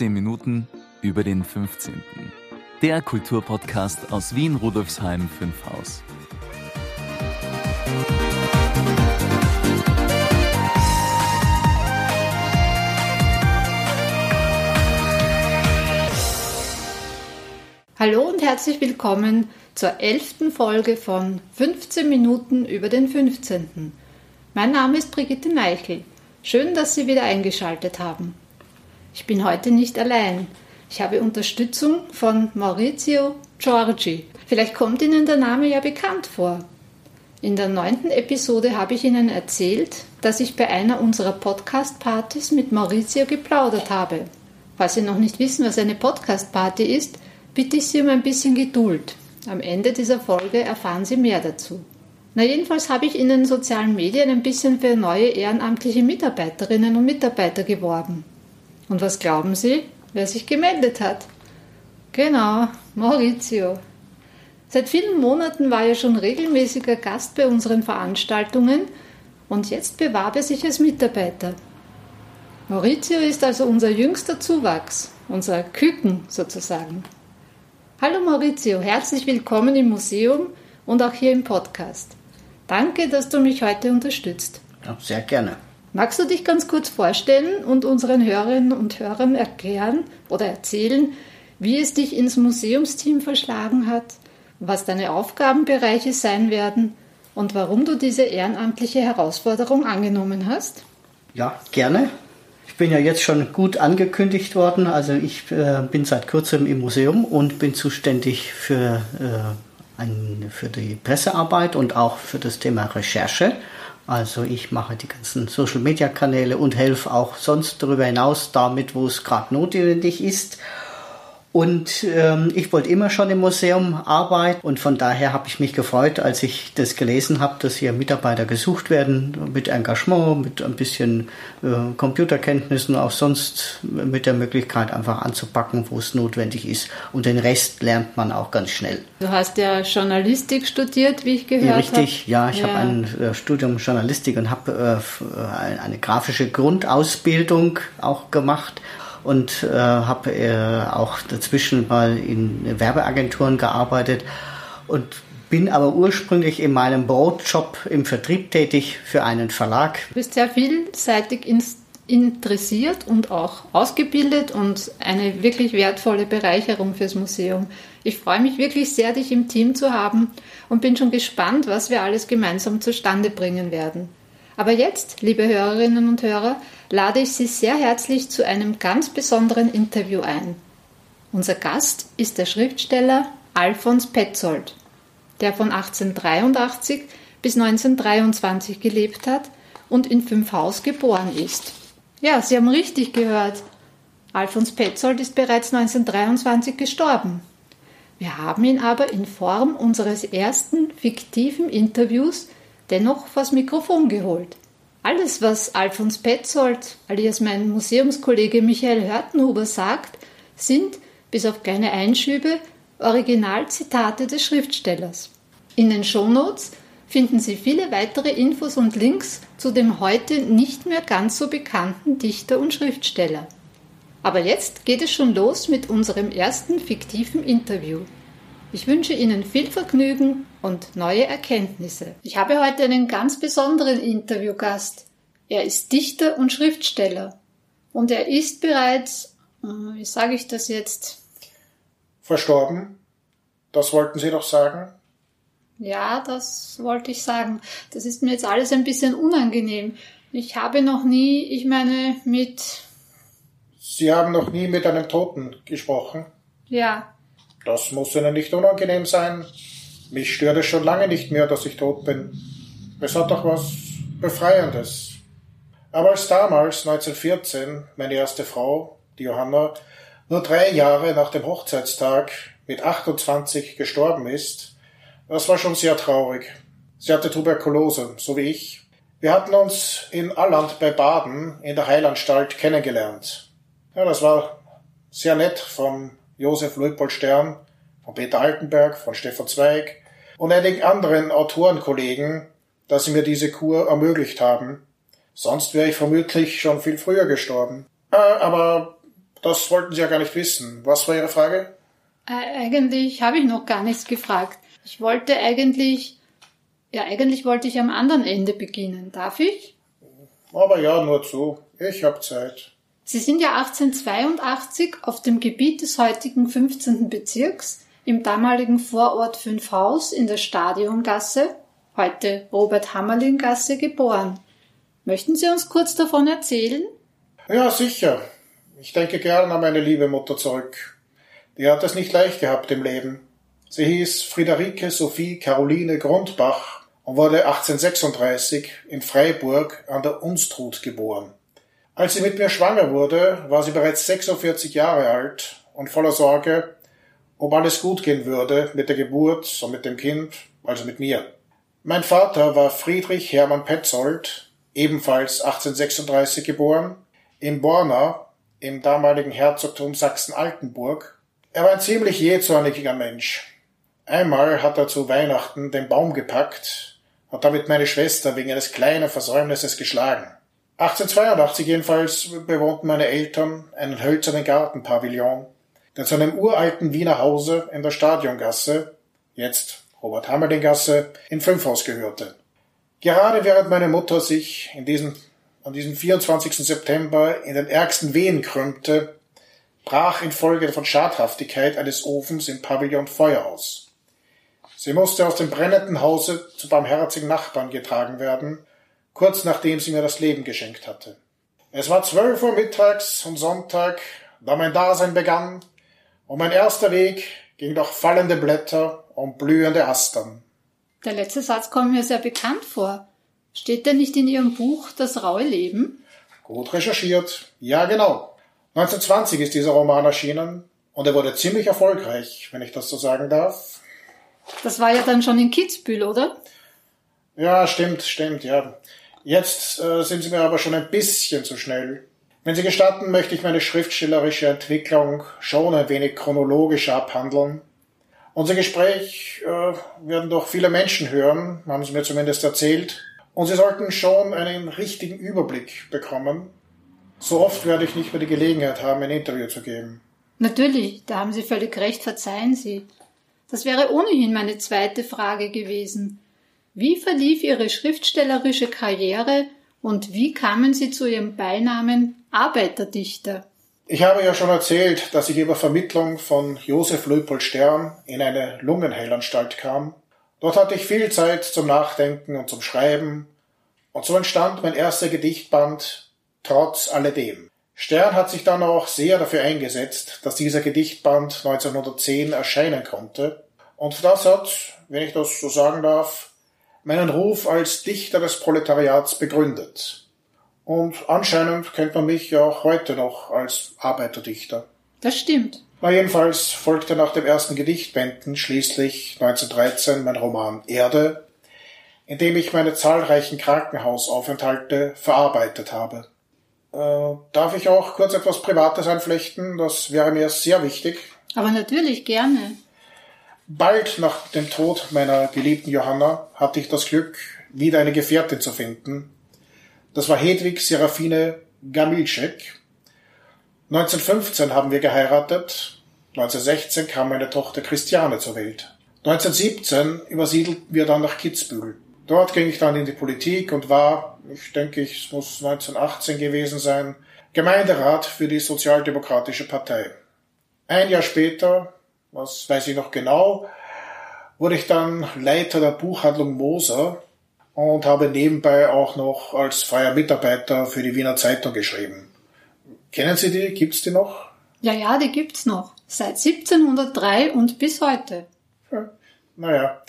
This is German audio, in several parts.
15 Minuten über den 15. Der Kulturpodcast aus Wien Rudolfsheim 5 Haus. Hallo und herzlich willkommen zur elften Folge von 15 Minuten über den 15. Mein Name ist Brigitte Meichel. Schön, dass Sie wieder eingeschaltet haben. Ich bin heute nicht allein. Ich habe Unterstützung von Maurizio Giorgi. Vielleicht kommt Ihnen der Name ja bekannt vor. In der neunten Episode habe ich Ihnen erzählt, dass ich bei einer unserer Podcast-Partys mit Maurizio geplaudert habe. Falls Sie noch nicht wissen, was eine Podcast-Party ist, bitte ich Sie um ein bisschen Geduld. Am Ende dieser Folge erfahren Sie mehr dazu. Na jedenfalls habe ich in den sozialen Medien ein bisschen für neue ehrenamtliche Mitarbeiterinnen und Mitarbeiter geworben. Und was glauben Sie, wer sich gemeldet hat? Genau, Maurizio. Seit vielen Monaten war er schon regelmäßiger Gast bei unseren Veranstaltungen und jetzt bewarb er sich als Mitarbeiter. Maurizio ist also unser jüngster Zuwachs, unser Küken sozusagen. Hallo Maurizio, herzlich willkommen im Museum und auch hier im Podcast. Danke, dass du mich heute unterstützt. Ja, sehr gerne. Magst du dich ganz kurz vorstellen und unseren Hörerinnen und Hörern erklären oder erzählen, wie es dich ins Museumsteam verschlagen hat, was deine Aufgabenbereiche sein werden und warum du diese ehrenamtliche Herausforderung angenommen hast? Ja, gerne. Ich bin ja jetzt schon gut angekündigt worden. Also ich äh, bin seit kurzem im Museum und bin zuständig für äh, ein, für die Pressearbeit und auch für das Thema Recherche. Also ich mache die ganzen Social-Media-Kanäle und helfe auch sonst darüber hinaus damit, wo es gerade notwendig ist. Und ähm, ich wollte immer schon im Museum arbeiten und von daher habe ich mich gefreut, als ich das gelesen habe, dass hier Mitarbeiter gesucht werden mit Engagement, mit ein bisschen äh, Computerkenntnissen, auch sonst mit der Möglichkeit einfach anzupacken, wo es notwendig ist. Und den Rest lernt man auch ganz schnell. Du hast ja Journalistik studiert, wie ich gehört habe. Richtig, hab. ja, ich ja. habe ein äh, Studium Journalistik und habe äh, eine grafische Grundausbildung auch gemacht und äh, habe äh, auch dazwischen mal in Werbeagenturen gearbeitet und bin aber ursprünglich in meinem Brotjob im Vertrieb tätig für einen Verlag. Du bist sehr vielseitig interessiert und auch ausgebildet und eine wirklich wertvolle Bereicherung fürs Museum. Ich freue mich wirklich sehr, dich im Team zu haben und bin schon gespannt, was wir alles gemeinsam zustande bringen werden. Aber jetzt, liebe Hörerinnen und Hörer, lade ich Sie sehr herzlich zu einem ganz besonderen Interview ein. Unser Gast ist der Schriftsteller Alfons Petzold, der von 1883 bis 1923 gelebt hat und in Fünfhaus geboren ist. Ja, Sie haben richtig gehört. Alfons Petzold ist bereits 1923 gestorben. Wir haben ihn aber in Form unseres ersten fiktiven Interviews dennoch vors Mikrofon geholt. Alles, was Alfons Petzold, alias mein Museumskollege Michael Hörtenhuber sagt, sind, bis auf kleine Einschübe, Originalzitate des Schriftstellers. In den Shownotes finden Sie viele weitere Infos und Links zu dem heute nicht mehr ganz so bekannten Dichter und Schriftsteller. Aber jetzt geht es schon los mit unserem ersten fiktiven Interview. Ich wünsche Ihnen viel Vergnügen und neue Erkenntnisse. Ich habe heute einen ganz besonderen Interviewgast. Er ist Dichter und Schriftsteller. Und er ist bereits, äh, wie sage ich das jetzt? Verstorben. Das wollten Sie doch sagen? Ja, das wollte ich sagen. Das ist mir jetzt alles ein bisschen unangenehm. Ich habe noch nie, ich meine, mit. Sie haben noch nie mit einem Toten gesprochen? Ja. Das muss Ihnen nicht unangenehm sein. Mich stört es schon lange nicht mehr, dass ich tot bin. Es hat doch was Befreiendes. Aber als damals, 1914, meine erste Frau, die Johanna, nur drei Jahre nach dem Hochzeitstag mit 28 gestorben ist, das war schon sehr traurig. Sie hatte Tuberkulose, so wie ich. Wir hatten uns in Alland bei Baden in der Heilanstalt kennengelernt. Ja, das war sehr nett vom Josef Luitpold Stern, von Peter Altenberg, von Stefan Zweig und einigen anderen Autorenkollegen, dass sie mir diese Kur ermöglicht haben. Sonst wäre ich vermutlich schon viel früher gestorben. Äh, aber Das wollten Sie ja gar nicht wissen. Was war Ihre Frage? Äh, eigentlich habe ich noch gar nichts gefragt. Ich wollte eigentlich, ja, eigentlich wollte ich am anderen Ende beginnen. Darf ich? Aber ja, nur zu. Ich habe Zeit. Sie sind ja 1882 auf dem Gebiet des heutigen 15. Bezirks im damaligen Vorort Fünfhaus in der Stadiongasse, heute Robert-Hammerling-Gasse, geboren. Möchten Sie uns kurz davon erzählen? Ja, sicher. Ich denke gern an meine liebe Mutter zurück. Die hat es nicht leicht gehabt im Leben. Sie hieß Friederike Sophie Caroline Grundbach und wurde 1836 in Freiburg an der Unstrut geboren. Als sie mit mir schwanger wurde, war sie bereits 46 Jahre alt und voller Sorge, ob alles gut gehen würde mit der Geburt und mit dem Kind, also mit mir. Mein Vater war Friedrich Hermann Petzold, ebenfalls 1836 geboren, in Borna, im damaligen Herzogtum Sachsen-Altenburg. Er war ein ziemlich jähzorniger Mensch. Einmal hat er zu Weihnachten den Baum gepackt, hat damit meine Schwester wegen eines kleinen Versäumnisses geschlagen. 1882 jedenfalls bewohnten meine Eltern einen hölzernen Gartenpavillon, der zu einem uralten Wiener Hause in der Stadiongasse, jetzt Robert Hammerling-Gasse, in Fünfhaus gehörte. Gerade während meine Mutter sich in diesem, an diesem 24. September in den ärgsten Wehen krümmte, brach infolge von Schadhaftigkeit eines Ofens im Pavillon Feuer aus. Sie musste aus dem brennenden Hause zu barmherzigen Nachbarn getragen werden, kurz nachdem sie mir das Leben geschenkt hatte. Es war zwölf Uhr mittags am Sonntag, da mein Dasein begann, und mein erster Weg ging durch fallende Blätter und blühende Astern. Der letzte Satz kommt mir sehr bekannt vor. Steht denn nicht in Ihrem Buch Das raue Leben? Gut recherchiert. Ja, genau. 1920 ist dieser Roman erschienen und er wurde ziemlich erfolgreich, wenn ich das so sagen darf. Das war ja dann schon in Kitzbühel, oder? Ja, stimmt, stimmt, ja. Jetzt äh, sind Sie mir aber schon ein bisschen zu schnell. Wenn Sie gestatten, möchte ich meine schriftstellerische Entwicklung schon ein wenig chronologisch abhandeln. Unser Gespräch äh, werden doch viele Menschen hören, haben Sie mir zumindest erzählt, und Sie sollten schon einen richtigen Überblick bekommen. So oft werde ich nicht mehr die Gelegenheit haben, ein Interview zu geben. Natürlich, da haben Sie völlig recht, verzeihen Sie. Das wäre ohnehin meine zweite Frage gewesen. Wie verlief Ihre schriftstellerische Karriere und wie kamen Sie zu Ihrem Beinamen Arbeiterdichter? Ich habe ja schon erzählt, dass ich über Vermittlung von Josef Leopold Stern in eine Lungenheilanstalt kam. Dort hatte ich viel Zeit zum Nachdenken und zum Schreiben, und so entstand mein erster Gedichtband Trotz alledem. Stern hat sich dann auch sehr dafür eingesetzt, dass dieser Gedichtband 1910 erscheinen konnte, und das hat, wenn ich das so sagen darf, meinen Ruf als Dichter des Proletariats begründet. Und anscheinend kennt man mich ja auch heute noch als Arbeiterdichter. Das stimmt. Na jedenfalls folgte nach dem ersten Gedichtbänden schließlich 1913 mein Roman Erde, in dem ich meine zahlreichen Krankenhausaufenthalte verarbeitet habe. Äh, darf ich auch kurz etwas Privates einflechten? Das wäre mir sehr wichtig. Aber natürlich gerne. Bald nach dem Tod meiner geliebten Johanna hatte ich das Glück, wieder eine Gefährtin zu finden. Das war Hedwig Serafine Gamilczek. 1915 haben wir geheiratet. 1916 kam meine Tochter Christiane zur Welt. 1917 übersiedelten wir dann nach Kitzbühel. Dort ging ich dann in die Politik und war, ich denke, es muss 1918 gewesen sein, Gemeinderat für die Sozialdemokratische Partei. Ein Jahr später, was weiß ich noch genau, wurde ich dann Leiter der Buchhandlung Moser und habe nebenbei auch noch als freier Mitarbeiter für die Wiener Zeitung geschrieben. Kennen Sie die? Gibt's die noch? Ja, ja, die gibt's noch. Seit 1703 und bis heute. Ja, naja.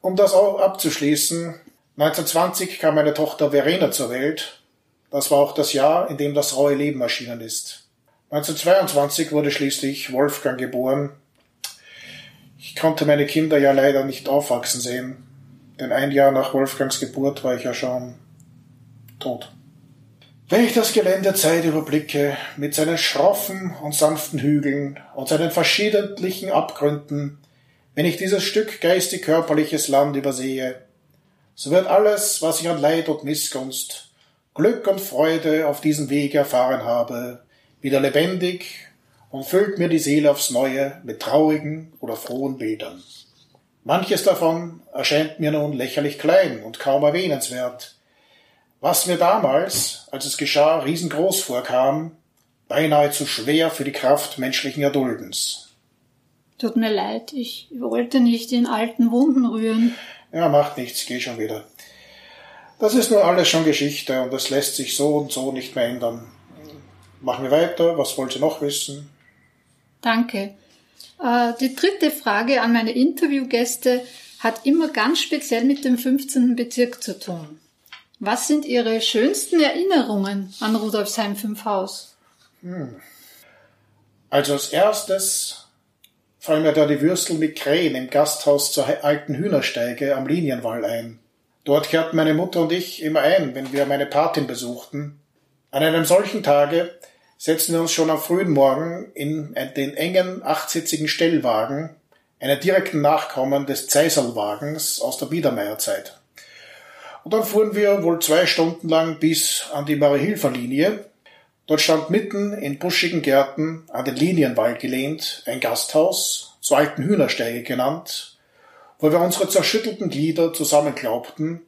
Um das auch abzuschließen, 1920 kam meine Tochter Verena zur Welt. Das war auch das Jahr, in dem das raue Leben erschienen ist. 1922 wurde schließlich Wolfgang geboren. Ich konnte meine Kinder ja leider nicht aufwachsen sehen, denn ein Jahr nach Wolfgangs Geburt war ich ja schon tot. Wenn ich das Gelände Zeit überblicke, mit seinen schroffen und sanften Hügeln und seinen verschiedentlichen Abgründen, wenn ich dieses Stück geistig-körperliches Land übersehe, so wird alles, was ich an Leid und Missgunst, Glück und Freude auf diesem Weg erfahren habe, wieder lebendig und füllt mir die Seele aufs Neue mit traurigen oder frohen Bildern. Manches davon erscheint mir nun lächerlich klein und kaum erwähnenswert, was mir damals, als es geschah, riesengroß vorkam, beinahe zu schwer für die Kraft menschlichen Erduldens. Tut mir leid, ich wollte nicht in alten Wunden rühren. Ja, macht nichts, geh schon wieder. Das ist nun alles schon Geschichte und das lässt sich so und so nicht mehr ändern. Machen wir weiter, was wollt ihr noch wissen? Danke. Äh, die dritte Frage an meine Interviewgäste hat immer ganz speziell mit dem 15. Bezirk zu tun. Was sind Ihre schönsten Erinnerungen an Rudolfsheim 5 Haus? Hm. Also als erstes fallen mir da die Würstel mit Krähen im Gasthaus zur alten Hühnersteige am Linienwall ein. Dort kehrten meine Mutter und ich immer ein, wenn wir meine Patin besuchten. An einem solchen Tage setzten wir uns schon am frühen Morgen in den engen achtsitzigen Stellwagen, einen direkten Nachkommen des Zeiselwagens aus der Biedermeierzeit. Und dann fuhren wir wohl zwei Stunden lang bis an die Marie-Hilfer-Linie. Dort stand mitten in buschigen Gärten an den Linienwall gelehnt ein Gasthaus, zur alten Hühnersteige genannt, wo wir unsere zerschüttelten Glieder zusammenglaubten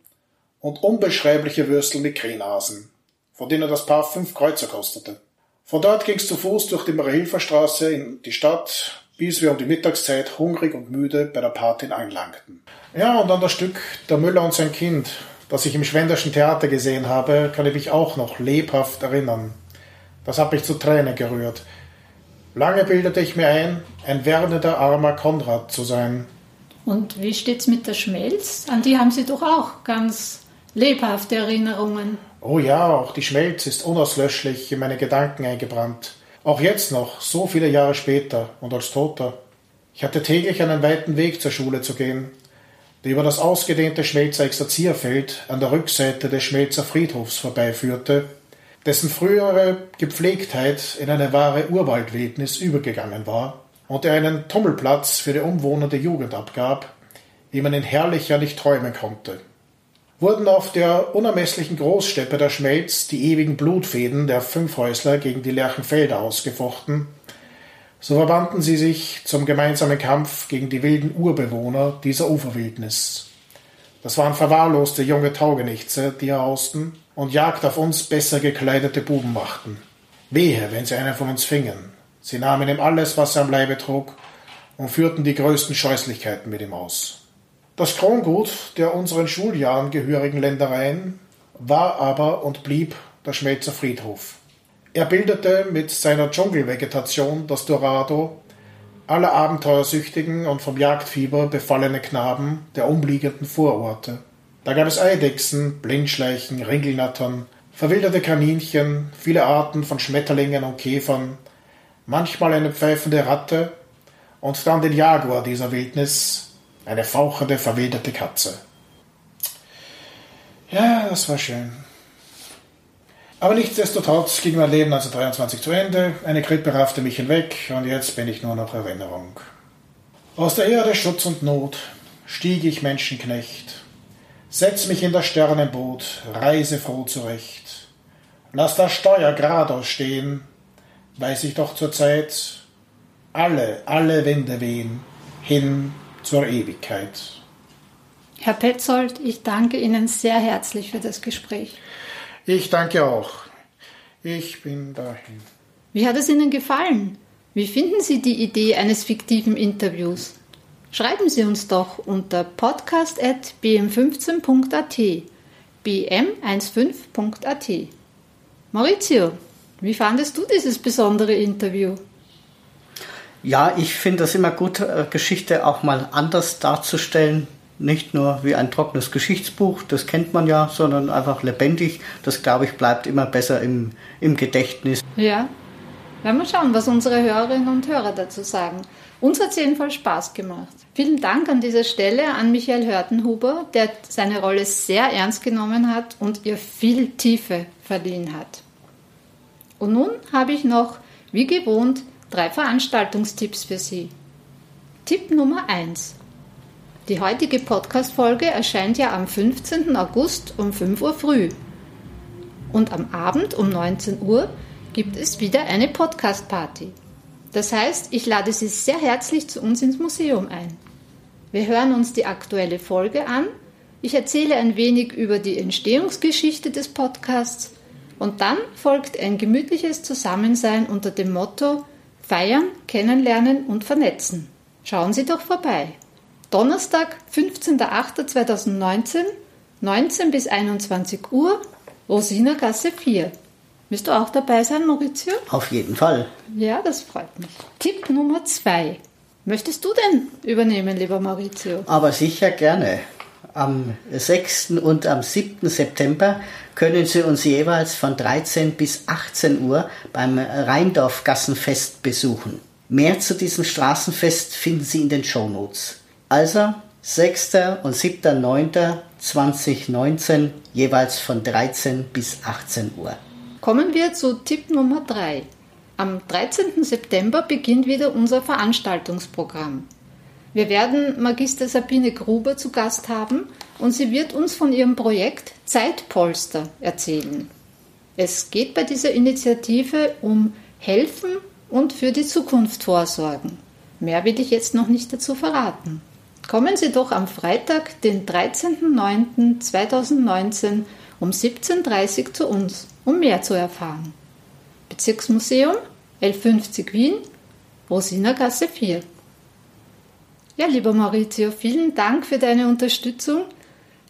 und unbeschreibliche Würstel mit Krähnasen, von denen das Paar fünf Kreuzer kostete. Von dort ging's zu Fuß durch die Marie-Hilfer-Straße in die Stadt, bis wir um die Mittagszeit hungrig und müde bei der Patin einlangten. Ja, und an das Stück Der Müller und sein Kind das ich im Schwenderschen Theater gesehen habe, kann ich mich auch noch lebhaft erinnern. Das hat mich zu Tränen gerührt. Lange bildete ich mir ein, ein werdender armer Konrad zu sein. Und wie steht's mit der Schmelz? An die haben Sie doch auch ganz lebhafte Erinnerungen. Oh ja, auch die Schmelz ist unauslöschlich in meine Gedanken eingebrannt. Auch jetzt noch, so viele Jahre später und als Toter. Ich hatte täglich einen weiten Weg zur Schule zu gehen der über das ausgedehnte Schmelzer Exerzierfeld an der Rückseite des Schmelzer Friedhofs vorbeiführte, dessen frühere Gepflegtheit in eine wahre Urwaldwildnis übergegangen war und der einen Tummelplatz für die umwohnende Jugend abgab, wie man in herrlicher nicht träumen konnte. Wurden auf der unermesslichen Großsteppe der Schmelz die ewigen Blutfäden der Fünfhäusler gegen die Lerchenfelder ausgefochten, so verbanden sie sich zum gemeinsamen Kampf gegen die wilden Urbewohner dieser Uferwildnis. Das waren verwahrloste junge Taugenichtse, die hausten und Jagd auf uns besser gekleidete Buben machten. Wehe, wenn sie einen von uns fingen. Sie nahmen ihm alles, was er am Leibe trug, und führten die größten Scheußlichkeiten mit ihm aus. Das Krongut der unseren Schuljahren gehörigen Ländereien war aber und blieb der Schmelzer Friedhof. Er bildete mit seiner Dschungelvegetation das Dorado aller abenteuersüchtigen und vom Jagdfieber befallene Knaben der umliegenden Vororte. Da gab es Eidechsen, Blindschleichen, Ringelnattern, verwilderte Kaninchen, viele Arten von Schmetterlingen und Käfern, manchmal eine pfeifende Ratte und dann den Jaguar dieser Wildnis, eine fauchende, verwilderte Katze. Ja, das war schön. Aber nichtsdestotrotz ging mein Leben 1923 zu Ende, eine Grippe raffte mich hinweg und jetzt bin ich nur noch Erinnerung. Aus der Erde Schutz und Not stieg ich Menschenknecht, setz mich in das Sternenboot, reise froh zurecht. Lass das Steuer geradeaus stehen, weiß ich doch zur Zeit, alle, alle Winde wehen, hin zur Ewigkeit. Herr Petzold, ich danke Ihnen sehr herzlich für das Gespräch. Ich danke auch. Ich bin dahin. Wie hat es Ihnen gefallen? Wie finden Sie die Idee eines fiktiven Interviews? Schreiben Sie uns doch unter podcast.bm15.at bm15.at Maurizio, wie fandest du dieses besondere Interview? Ja, ich finde es immer gut, äh, Geschichte auch mal anders darzustellen, nicht nur wie ein trockenes Geschichtsbuch, das kennt man ja, sondern einfach lebendig. Das, glaube ich, bleibt immer besser im, im Gedächtnis. Ja, werden wir schauen, was unsere Hörerinnen und Hörer dazu sagen. Uns hat es jedenfalls Spaß gemacht. Vielen Dank an dieser Stelle an Michael Hörtenhuber, der seine Rolle sehr ernst genommen hat und ihr viel Tiefe verliehen hat. Und nun habe ich noch, wie gewohnt, drei Veranstaltungstipps für Sie. Tipp Nummer 1. Die heutige Podcast-Folge erscheint ja am 15. August um 5 Uhr früh. Und am Abend um 19 Uhr gibt es wieder eine Podcast-Party. Das heißt, ich lade Sie sehr herzlich zu uns ins Museum ein. Wir hören uns die aktuelle Folge an. Ich erzähle ein wenig über die Entstehungsgeschichte des Podcasts und dann folgt ein gemütliches Zusammensein unter dem Motto Feiern, Kennenlernen und Vernetzen. Schauen Sie doch vorbei. Donnerstag, 15.08.2019, 19 bis 21 Uhr, Rosinergasse 4. Willst du auch dabei sein, Maurizio? Auf jeden Fall. Ja, das freut mich. Tipp Nummer 2. Möchtest du denn übernehmen, lieber Maurizio? Aber sicher gerne. Am 6. und am 7. September können Sie uns jeweils von 13 bis 18 Uhr beim Rheindorf-Gassenfest besuchen. Mehr zu diesem Straßenfest finden Sie in den Show Notes. Also 6. und 7.9.2019 jeweils von 13 bis 18 Uhr. Kommen wir zu Tipp Nummer 3. Am 13. September beginnt wieder unser Veranstaltungsprogramm. Wir werden Magister Sabine Gruber zu Gast haben und sie wird uns von ihrem Projekt Zeitpolster erzählen. Es geht bei dieser Initiative um Helfen und für die Zukunft vorsorgen. Mehr will ich jetzt noch nicht dazu verraten. Kommen Sie doch am Freitag, den 13.09.2019 um 17.30 Uhr zu uns, um mehr zu erfahren. Bezirksmuseum L50 Wien, Rosinergasse 4. Ja, lieber Maurizio, vielen Dank für deine Unterstützung.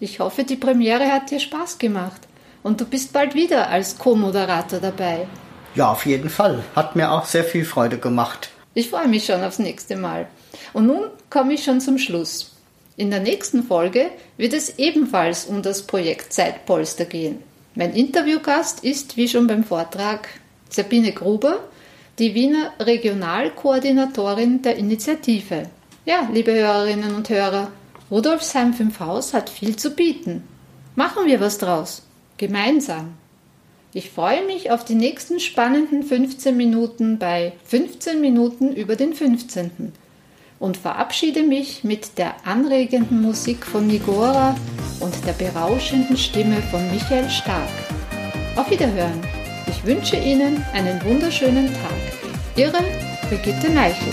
Ich hoffe, die Premiere hat dir Spaß gemacht und du bist bald wieder als Co-Moderator dabei. Ja, auf jeden Fall. Hat mir auch sehr viel Freude gemacht. Ich freue mich schon aufs nächste Mal. Und nun komme ich schon zum Schluss. In der nächsten Folge wird es ebenfalls um das Projekt Zeitpolster gehen. Mein Interviewgast ist, wie schon beim Vortrag, Sabine Gruber, die Wiener Regionalkoordinatorin der Initiative. Ja, liebe Hörerinnen und Hörer, Rudolfsheim 5 Haus hat viel zu bieten. Machen wir was draus. Gemeinsam. Ich freue mich auf die nächsten spannenden 15 Minuten bei 15 Minuten über den 15. und verabschiede mich mit der anregenden Musik von Nigora und der berauschenden Stimme von Michael Stark. Auf Wiederhören. Ich wünsche Ihnen einen wunderschönen Tag. Ihre Brigitte Meichel.